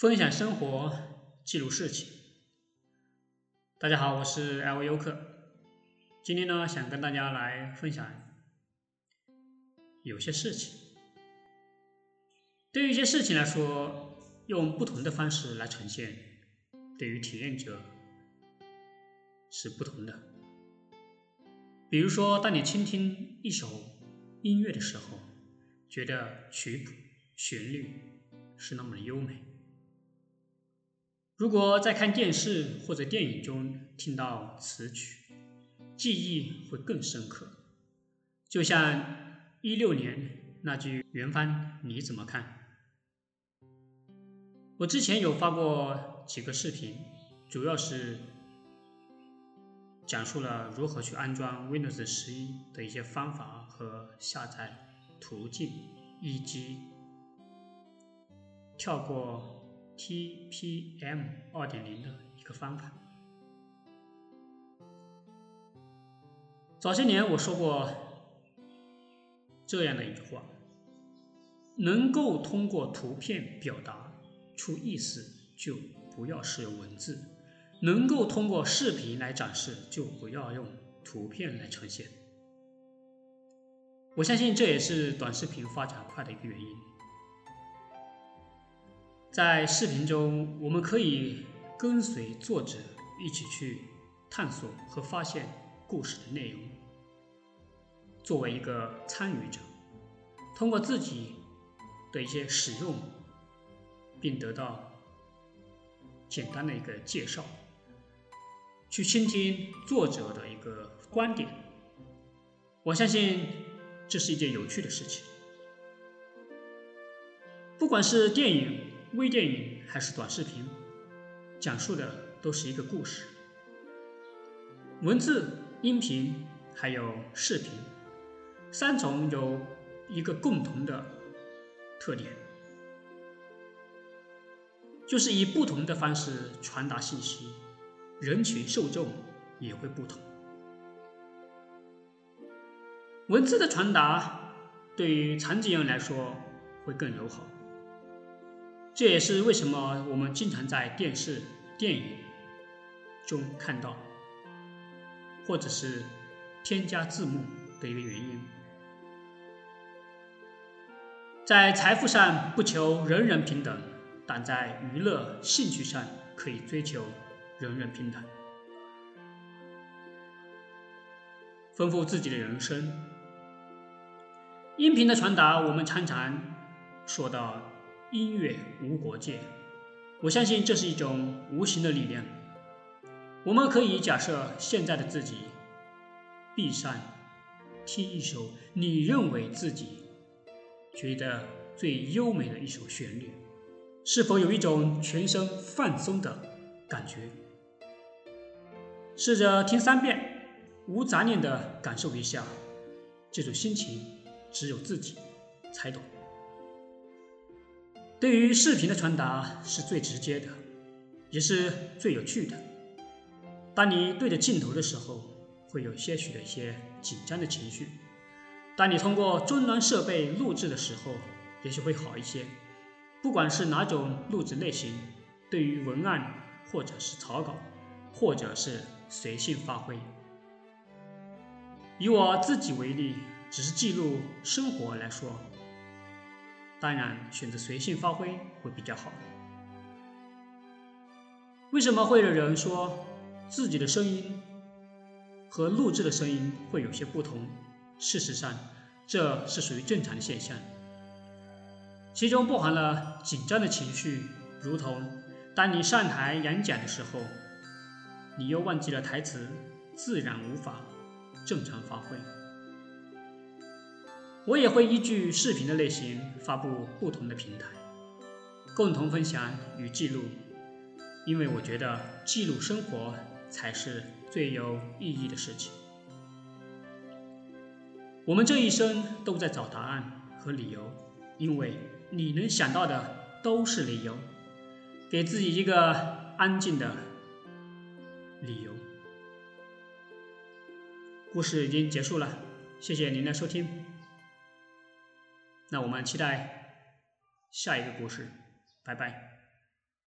分享生活，记录事情。大家好，我是 L 优客。今天呢，想跟大家来分享有些事情。对于一些事情来说，用不同的方式来呈现，对于体验者是不同的。比如说，当你倾听一首音乐的时候，觉得曲谱、旋律是那么的优美。如果在看电视或者电影中听到词曲，记忆会更深刻。就像一六年那句原翻，你怎么看？我之前有发过几个视频，主要是讲述了如何去安装 Windows 十一的一些方法和下载途径，以及跳过。TPM 二点零的一个方法。早些年我说过这样的一句话：能够通过图片表达出意思，就不要使用文字；能够通过视频来展示，就不要用图片来呈现。我相信这也是短视频发展快的一个原因。在视频中，我们可以跟随作者一起去探索和发现故事的内容。作为一个参与者，通过自己的一些使用，并得到简单的一个介绍，去倾听作者的一个观点，我相信这是一件有趣的事情。不管是电影。微电影还是短视频，讲述的都是一个故事。文字、音频还有视频，三种有一个共同的特点，就是以不同的方式传达信息，人群受众也会不同。文字的传达对于残疾人来说会更友好。这也是为什么我们经常在电视、电影中看到，或者是添加字幕的一个原因。在财富上不求人人平等，但在娱乐、兴趣上可以追求人人平等，丰富自己的人生。音频的传达，我们常常说到。音乐无国界，我相信这是一种无形的力量。我们可以假设现在的自己闭上，听一首你认为自己觉得最优美的一首旋律，是否有一种全身放松的感觉？试着听三遍，无杂念的感受一下这种心情，只有自己才懂。对于视频的传达是最直接的，也是最有趣的。当你对着镜头的时候，会有些许的一些紧张的情绪；当你通过终端设备录制的时候，也许会好一些。不管是哪种录制类型，对于文案或者是草稿，或者是随性发挥。以我自己为例，只是记录生活来说。当然，选择随性发挥会比较好。为什么会有人说自己的声音和录制的声音会有些不同？事实上，这是属于正常的现象。其中包含了紧张的情绪，如同当你上台演讲的时候，你又忘记了台词，自然无法正常发挥。我也会依据视频的类型发布不同的平台，共同分享与记录，因为我觉得记录生活才是最有意义的事情。我们这一生都在找答案和理由，因为你能想到的都是理由，给自己一个安静的理由。故事已经结束了，谢谢您的收听。那我们期待下一个故事，拜拜。